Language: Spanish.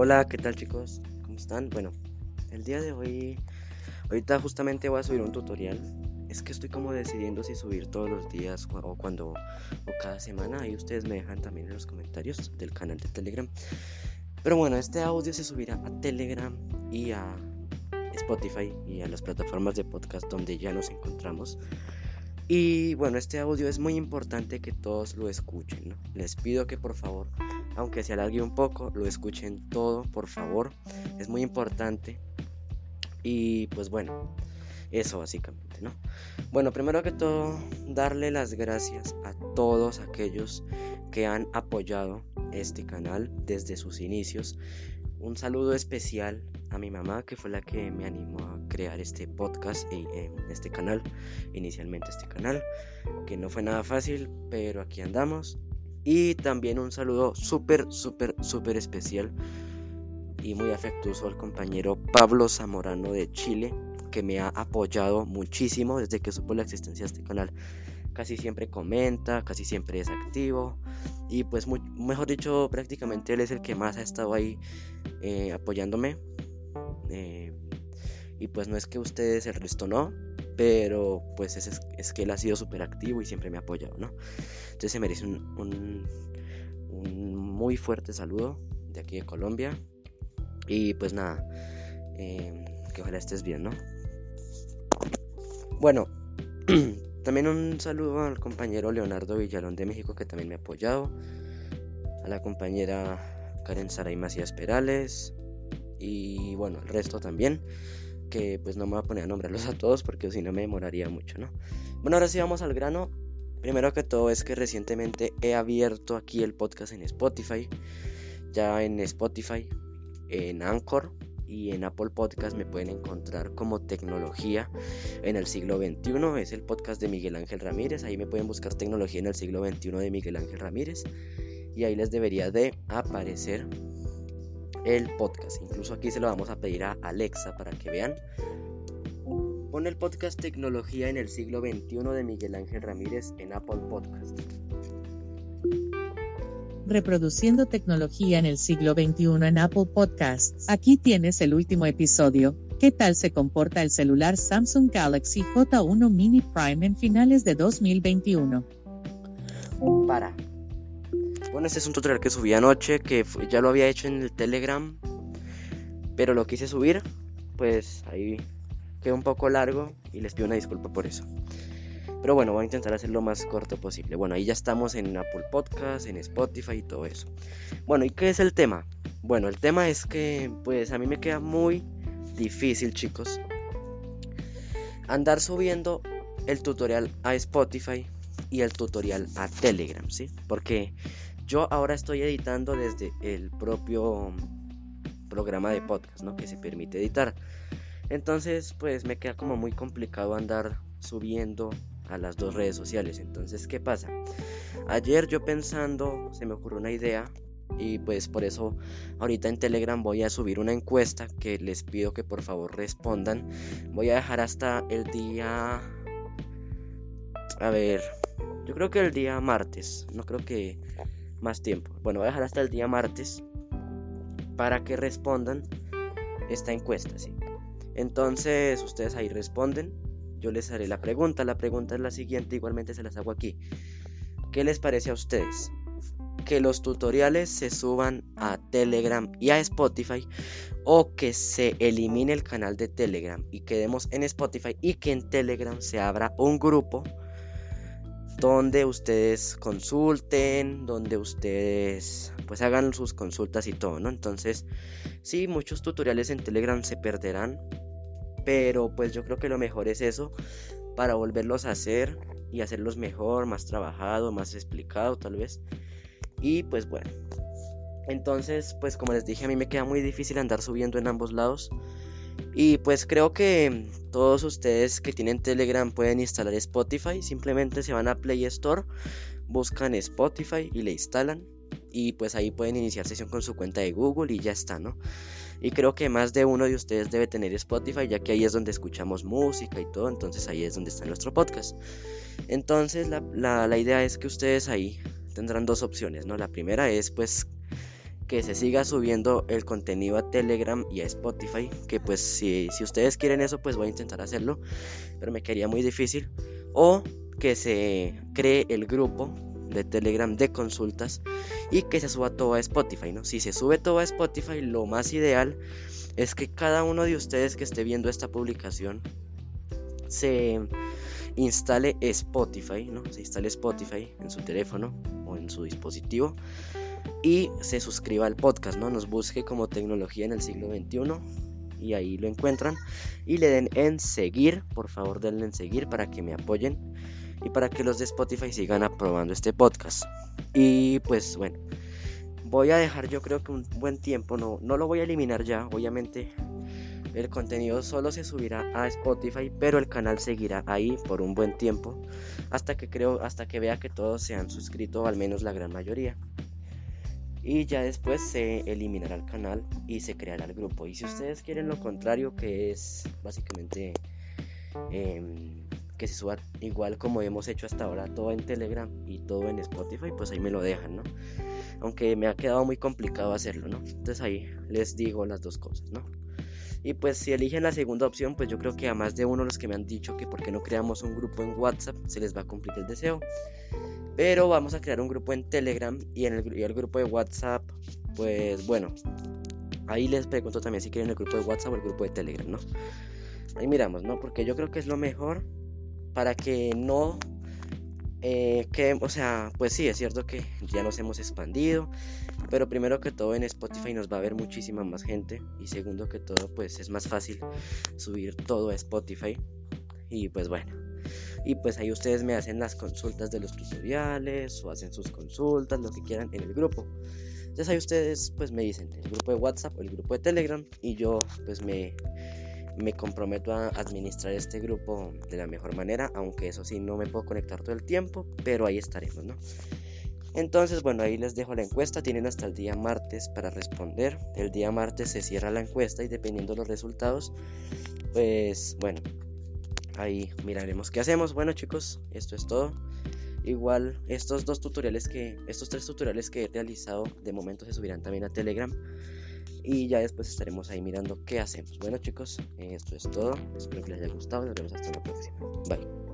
Hola, ¿qué tal chicos? ¿Cómo están? Bueno, el día de hoy, ahorita justamente voy a subir un tutorial. Es que estoy como decidiendo si subir todos los días o cuando o cada semana. Ahí ustedes me dejan también en los comentarios del canal de Telegram. Pero bueno, este audio se subirá a Telegram y a Spotify y a las plataformas de podcast donde ya nos encontramos. Y bueno, este audio es muy importante que todos lo escuchen. Les pido que por favor, aunque se alargue un poco, lo escuchen todo, por favor. Es muy importante. Y pues bueno, eso básicamente, ¿no? Bueno, primero que todo, darle las gracias a todos aquellos que han apoyado este canal desde sus inicios. Un saludo especial a mi mamá, que fue la que me animó a crear este podcast y este canal, inicialmente este canal, que no fue nada fácil, pero aquí andamos. Y también un saludo súper, súper, súper especial y muy afectuoso al compañero Pablo Zamorano de Chile, que me ha apoyado muchísimo desde que supo la existencia de este canal. Casi siempre comenta, casi siempre es activo. Y pues, mejor dicho, prácticamente él es el que más ha estado ahí eh, apoyándome eh, y pues no es que ustedes el resto no, pero pues es, es que él ha sido súper activo y siempre me ha apoyado, ¿no? Entonces se merece un, un, muy fuerte saludo de aquí de Colombia. Y pues nada, eh, que ojalá estés bien, ¿no? Bueno, también un saludo al compañero Leonardo Villalón de México que también me ha apoyado. A la compañera Karen Saray Macías Perales, y bueno, el resto también, que pues no me voy a poner a nombrarlos a todos porque si no me demoraría mucho, ¿no? Bueno, ahora sí vamos al grano. Primero que todo es que recientemente he abierto aquí el podcast en Spotify, ya en Spotify, en Anchor y en Apple Podcast me pueden encontrar como tecnología en el siglo XXI. Es el podcast de Miguel Ángel Ramírez. Ahí me pueden buscar tecnología en el siglo XXI de Miguel Ángel Ramírez. Y ahí les debería de aparecer el podcast. Incluso aquí se lo vamos a pedir a Alexa para que vean. Pon el podcast Tecnología en el siglo XXI de Miguel Ángel Ramírez en Apple Podcast. Reproduciendo tecnología en el siglo XXI en Apple Podcasts. Aquí tienes el último episodio. ¿Qué tal se comporta el celular Samsung Galaxy J1 Mini Prime en finales de 2021? Para. Bueno, este es un tutorial que subí anoche, que ya lo había hecho en el Telegram, pero lo quise subir, pues ahí quedó un poco largo y les pido una disculpa por eso. Pero bueno, voy a intentar hacerlo lo más corto posible. Bueno, ahí ya estamos en Apple Podcast, en Spotify y todo eso. Bueno, ¿y qué es el tema? Bueno, el tema es que pues a mí me queda muy difícil, chicos, andar subiendo el tutorial a Spotify y el tutorial a Telegram, ¿sí? Porque yo ahora estoy editando desde el propio programa de podcast, ¿no? Que se permite editar. Entonces, pues me queda como muy complicado andar subiendo a las dos redes sociales. Entonces, ¿qué pasa? Ayer yo pensando, se me ocurrió una idea y pues por eso ahorita en Telegram voy a subir una encuesta que les pido que por favor respondan. Voy a dejar hasta el día... A ver, yo creo que el día martes. No creo que más tiempo. Bueno, voy a dejar hasta el día martes para que respondan esta encuesta, ¿sí? Entonces, ustedes ahí responden. Yo les haré la pregunta. La pregunta es la siguiente, igualmente se las hago aquí. ¿Qué les parece a ustedes? Que los tutoriales se suban a Telegram y a Spotify o que se elimine el canal de Telegram y quedemos en Spotify y que en Telegram se abra un grupo donde ustedes consulten, donde ustedes pues hagan sus consultas y todo, ¿no? Entonces, sí, muchos tutoriales en Telegram se perderán, pero pues yo creo que lo mejor es eso para volverlos a hacer y hacerlos mejor, más trabajado, más explicado tal vez. Y pues bueno. Entonces, pues como les dije, a mí me queda muy difícil andar subiendo en ambos lados. Y pues creo que todos ustedes que tienen Telegram pueden instalar Spotify. Simplemente se van a Play Store, buscan Spotify y le instalan. Y pues ahí pueden iniciar sesión con su cuenta de Google y ya está, ¿no? Y creo que más de uno de ustedes debe tener Spotify, ya que ahí es donde escuchamos música y todo. Entonces ahí es donde está nuestro podcast. Entonces la, la idea es que ustedes ahí tendrán dos opciones, ¿no? La primera es pues que se siga subiendo el contenido a Telegram y a Spotify, que pues si, si ustedes quieren eso, pues voy a intentar hacerlo, pero me quedaría muy difícil. O que se cree el grupo de Telegram de consultas y que se suba todo a Spotify, ¿no? Si se sube todo a Spotify, lo más ideal es que cada uno de ustedes que esté viendo esta publicación se instale Spotify, ¿no? Se instale Spotify en su teléfono o en su dispositivo y se suscriba al podcast, ¿no? Nos busque como tecnología en el siglo XXI y ahí lo encuentran y le den en seguir, por favor denle en seguir para que me apoyen y para que los de Spotify sigan aprobando este podcast. Y pues bueno, voy a dejar yo creo que un buen tiempo, no, no lo voy a eliminar ya, obviamente el contenido solo se subirá a Spotify, pero el canal seguirá ahí por un buen tiempo, hasta que creo, hasta que vea que todos se han suscrito, al menos la gran mayoría. Y ya después se eliminará el canal y se creará el grupo. Y si ustedes quieren lo contrario, que es básicamente em, que se suba igual como hemos hecho hasta ahora todo en Telegram y todo en Spotify, pues ahí me lo dejan, ¿no? Aunque me ha quedado muy complicado hacerlo, ¿no? Entonces ahí les digo las dos cosas, ¿no? Y pues si eligen la segunda opción, pues yo creo que a más de uno los que me han dicho que por qué no creamos un grupo en WhatsApp, se les va a cumplir el deseo. Pero vamos a crear un grupo en Telegram y en el, y el grupo de WhatsApp, pues bueno, ahí les pregunto también si quieren el grupo de WhatsApp o el grupo de Telegram, ¿no? Ahí miramos, ¿no? Porque yo creo que es lo mejor para que no eh, que, o sea, pues sí, es cierto que ya nos hemos expandido, pero primero que todo en Spotify nos va a ver muchísima más gente y segundo que todo, pues es más fácil subir todo a Spotify y pues bueno. Y pues ahí ustedes me hacen las consultas de los tutoriales o hacen sus consultas, lo que quieran en el grupo. Entonces ahí ustedes pues me dicen el grupo de WhatsApp o el grupo de Telegram y yo pues me me comprometo a administrar este grupo de la mejor manera, aunque eso sí no me puedo conectar todo el tiempo, pero ahí estaremos, ¿no? Entonces, bueno, ahí les dejo la encuesta, tienen hasta el día martes para responder. El día martes se cierra la encuesta y dependiendo de los resultados, pues bueno, ahí miraremos qué hacemos. Bueno, chicos, esto es todo. Igual estos dos tutoriales que estos tres tutoriales que he realizado de momento se subirán también a Telegram y ya después estaremos ahí mirando qué hacemos. Bueno chicos, esto es todo. Espero que les haya gustado nos vemos hasta la próxima. Bye.